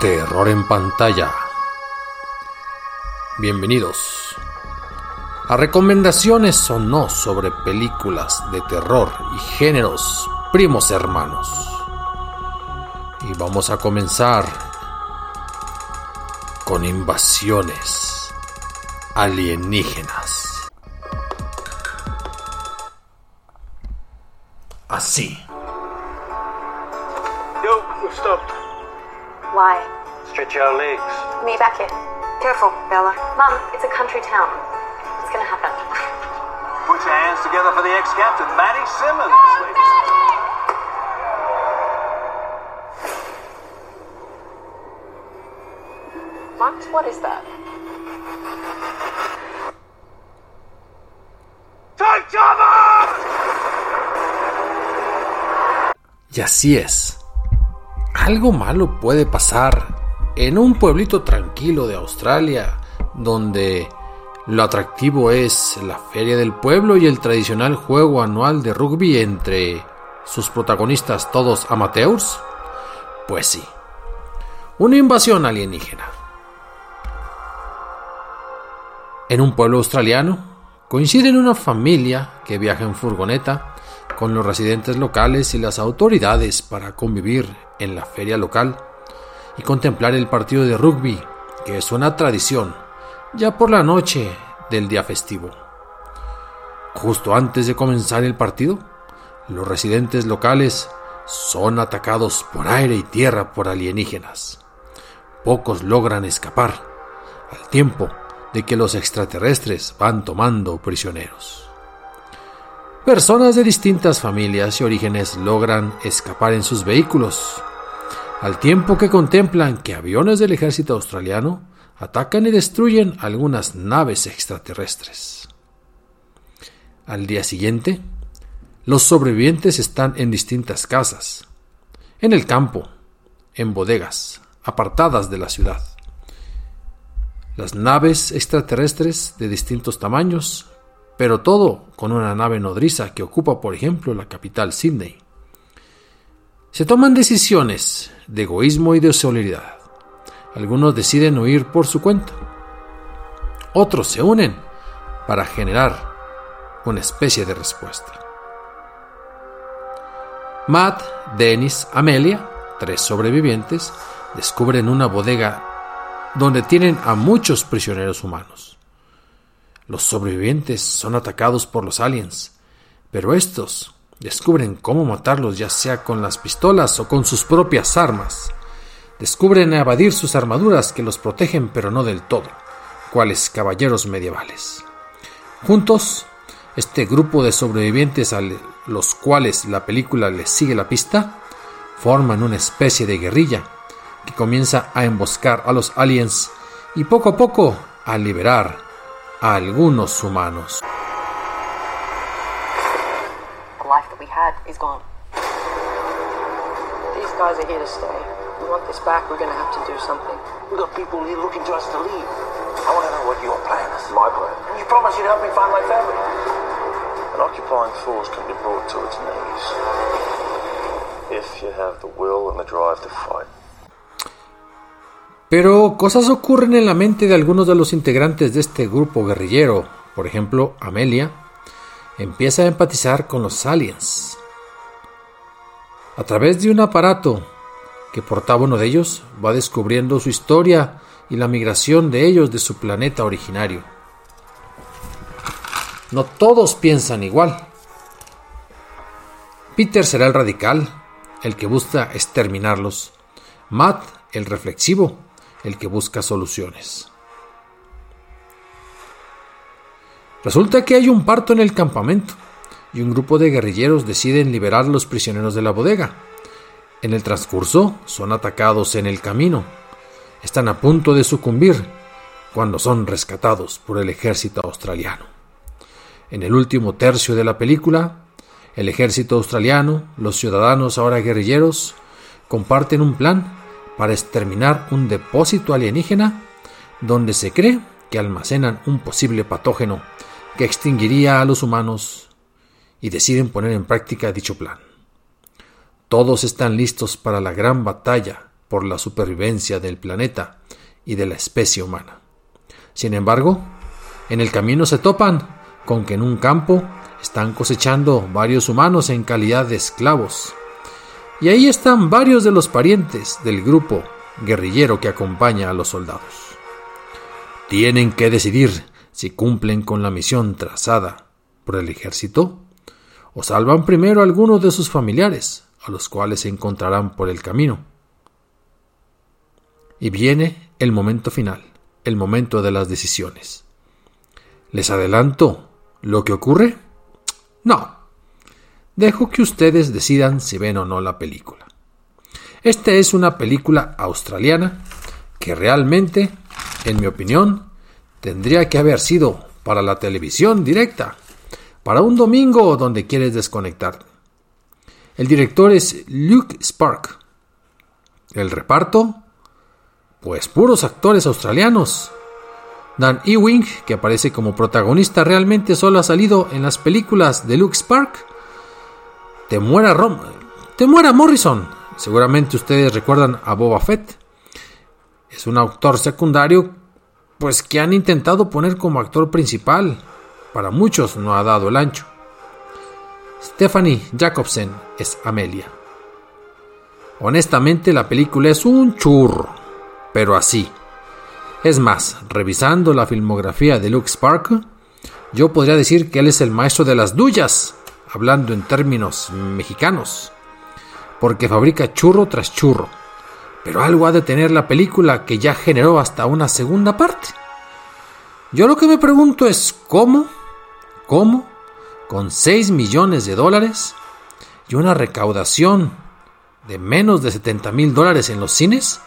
Terror en pantalla. Bienvenidos a recomendaciones o no sobre películas de terror y géneros primos hermanos. Y vamos a comenzar con invasiones alienígenas. Así. Yo, stopped. Why? Stretch our legs. Me back here. Careful, Bella. Mum, it's a country town. It's gonna happen. Put your hands together for the ex-captain, Maddie Simmons. Max, what is that? Take cover! Y así es. Algo malo puede pasar en un pueblito tranquilo de Australia, donde lo atractivo es la feria del pueblo y el tradicional juego anual de rugby entre sus protagonistas todos amateurs. Pues sí, una invasión alienígena. En un pueblo australiano coinciden una familia que viaja en furgoneta con los residentes locales y las autoridades para convivir en la feria local y contemplar el partido de rugby, que es una tradición, ya por la noche del día festivo. Justo antes de comenzar el partido, los residentes locales son atacados por aire y tierra por alienígenas. Pocos logran escapar, al tiempo de que los extraterrestres van tomando prisioneros. Personas de distintas familias y orígenes logran escapar en sus vehículos, al tiempo que contemplan que aviones del ejército australiano atacan y destruyen algunas naves extraterrestres. Al día siguiente, los sobrevivientes están en distintas casas, en el campo, en bodegas, apartadas de la ciudad. Las naves extraterrestres de distintos tamaños, pero todo con una nave nodriza que ocupa, por ejemplo, la capital Sydney. Se toman decisiones de egoísmo y de solidaridad. Algunos deciden huir por su cuenta. Otros se unen para generar una especie de respuesta. Matt, Dennis, Amelia, tres sobrevivientes, descubren una bodega donde tienen a muchos prisioneros humanos. Los sobrevivientes son atacados por los aliens, pero estos descubren cómo matarlos ya sea con las pistolas o con sus propias armas. Descubren evadir sus armaduras que los protegen pero no del todo, cuales caballeros medievales. Juntos, este grupo de sobrevivientes a los cuales la película les sigue la pista, forman una especie de guerrilla que comienza a emboscar a los aliens y poco a poco a liberar a algunos humanos. The life that we had is gone. These guys are here to stay. We want this back, we're gonna have to do something. We've got people here looking to us to leave. I want to know what your plan is. My plan? You promised you'd help me find my family. An occupying force can be brought to its knees if you have the will and the drive to fight. Pero cosas ocurren en la mente de algunos de los integrantes de este grupo guerrillero. Por ejemplo, Amelia empieza a empatizar con los aliens. A través de un aparato que portaba uno de ellos, va descubriendo su historia y la migración de ellos de su planeta originario. No todos piensan igual. Peter será el radical, el que busca exterminarlos. Matt, el reflexivo, el que busca soluciones. Resulta que hay un parto en el campamento y un grupo de guerrilleros deciden liberar a los prisioneros de la bodega. En el transcurso son atacados en el camino. Están a punto de sucumbir cuando son rescatados por el ejército australiano. En el último tercio de la película, el ejército australiano, los ciudadanos ahora guerrilleros, comparten un plan para exterminar un depósito alienígena donde se cree que almacenan un posible patógeno que extinguiría a los humanos y deciden poner en práctica dicho plan. Todos están listos para la gran batalla por la supervivencia del planeta y de la especie humana. Sin embargo, en el camino se topan con que en un campo están cosechando varios humanos en calidad de esclavos. Y ahí están varios de los parientes del grupo guerrillero que acompaña a los soldados. Tienen que decidir si cumplen con la misión trazada por el ejército o salvan primero a algunos de sus familiares, a los cuales se encontrarán por el camino. Y viene el momento final, el momento de las decisiones. ¿Les adelanto lo que ocurre? No. Dejo que ustedes decidan si ven o no la película. Esta es una película australiana que realmente, en mi opinión, tendría que haber sido para la televisión directa, para un domingo donde quieres desconectar. El director es Luke Spark. El reparto, pues puros actores australianos. Dan Ewing, que aparece como protagonista, realmente solo ha salido en las películas de Luke Spark. Te muera, Rom Te muera Morrison. Seguramente ustedes recuerdan a Boba Fett. Es un actor secundario, pues que han intentado poner como actor principal. Para muchos no ha dado el ancho. Stephanie Jacobsen es Amelia. Honestamente la película es un churro, pero así. Es más, revisando la filmografía de Luke Spark, yo podría decir que él es el maestro de las duyas, hablando en términos mexicanos, porque fabrica churro tras churro. Pero algo ha de tener la película que ya generó hasta una segunda parte. Yo lo que me pregunto es cómo, cómo, con 6 millones de dólares y una recaudación de menos de 70 mil dólares en los cines,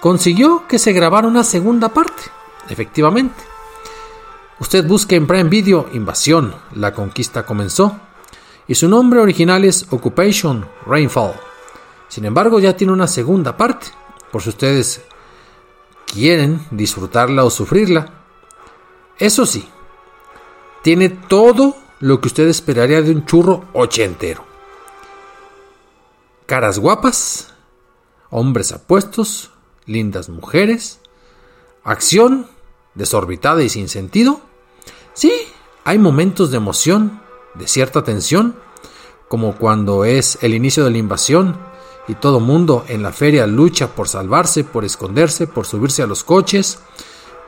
consiguió que se grabara una segunda parte, efectivamente. Usted busque en Prime Video Invasión, la conquista comenzó, y su nombre original es Occupation Rainfall. Sin embargo, ya tiene una segunda parte, por si ustedes quieren disfrutarla o sufrirla. Eso sí, tiene todo lo que usted esperaría de un churro ochentero. Caras guapas, hombres apuestos, lindas mujeres, acción desorbitada y sin sentido. Sí, hay momentos de emoción, de cierta tensión, como cuando es el inicio de la invasión y todo mundo en la feria lucha por salvarse, por esconderse, por subirse a los coches,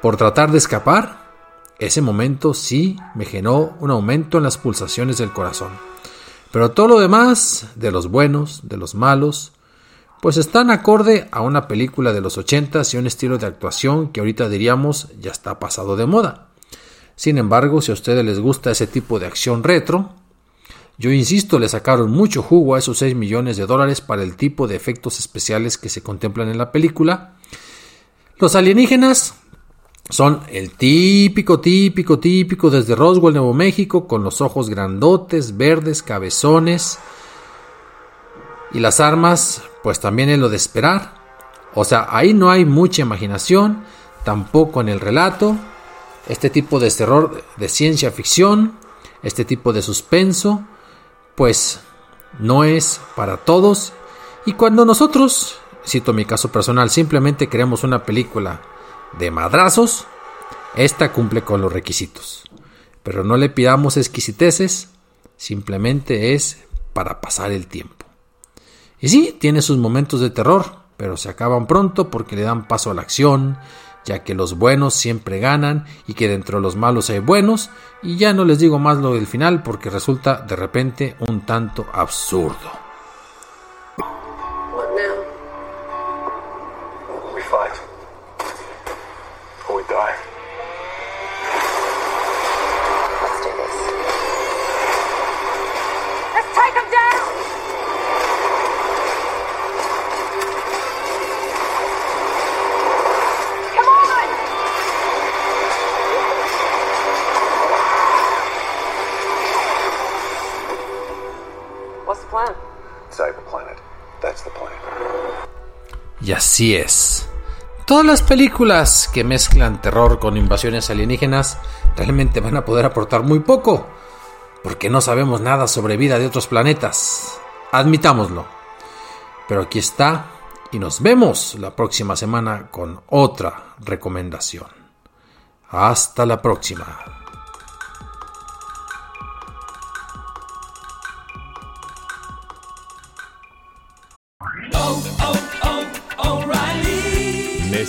por tratar de escapar. Ese momento sí me generó un aumento en las pulsaciones del corazón. Pero todo lo demás, de los buenos, de los malos, pues están acorde a una película de los 80 y un estilo de actuación que ahorita diríamos ya está pasado de moda. Sin embargo, si a ustedes les gusta ese tipo de acción retro, yo insisto, le sacaron mucho jugo a esos 6 millones de dólares para el tipo de efectos especiales que se contemplan en la película. Los alienígenas son el típico, típico, típico desde Roswell, Nuevo México, con los ojos grandotes, verdes, cabezones. Y las armas, pues también es lo de esperar. O sea, ahí no hay mucha imaginación, tampoco en el relato. Este tipo de terror de ciencia ficción, este tipo de suspenso, pues no es para todos. Y cuando nosotros, cito mi caso personal, simplemente queremos una película de madrazos, esta cumple con los requisitos. Pero no le pidamos exquisiteces, simplemente es para pasar el tiempo. Y sí, tiene sus momentos de terror, pero se acaban pronto porque le dan paso a la acción, ya que los buenos siempre ganan y que dentro de los malos hay buenos, y ya no les digo más lo del final porque resulta de repente un tanto absurdo. Y así es. Todas las películas que mezclan terror con invasiones alienígenas realmente van a poder aportar muy poco, porque no sabemos nada sobre vida de otros planetas. Admitámoslo. Pero aquí está y nos vemos la próxima semana con otra recomendación. Hasta la próxima.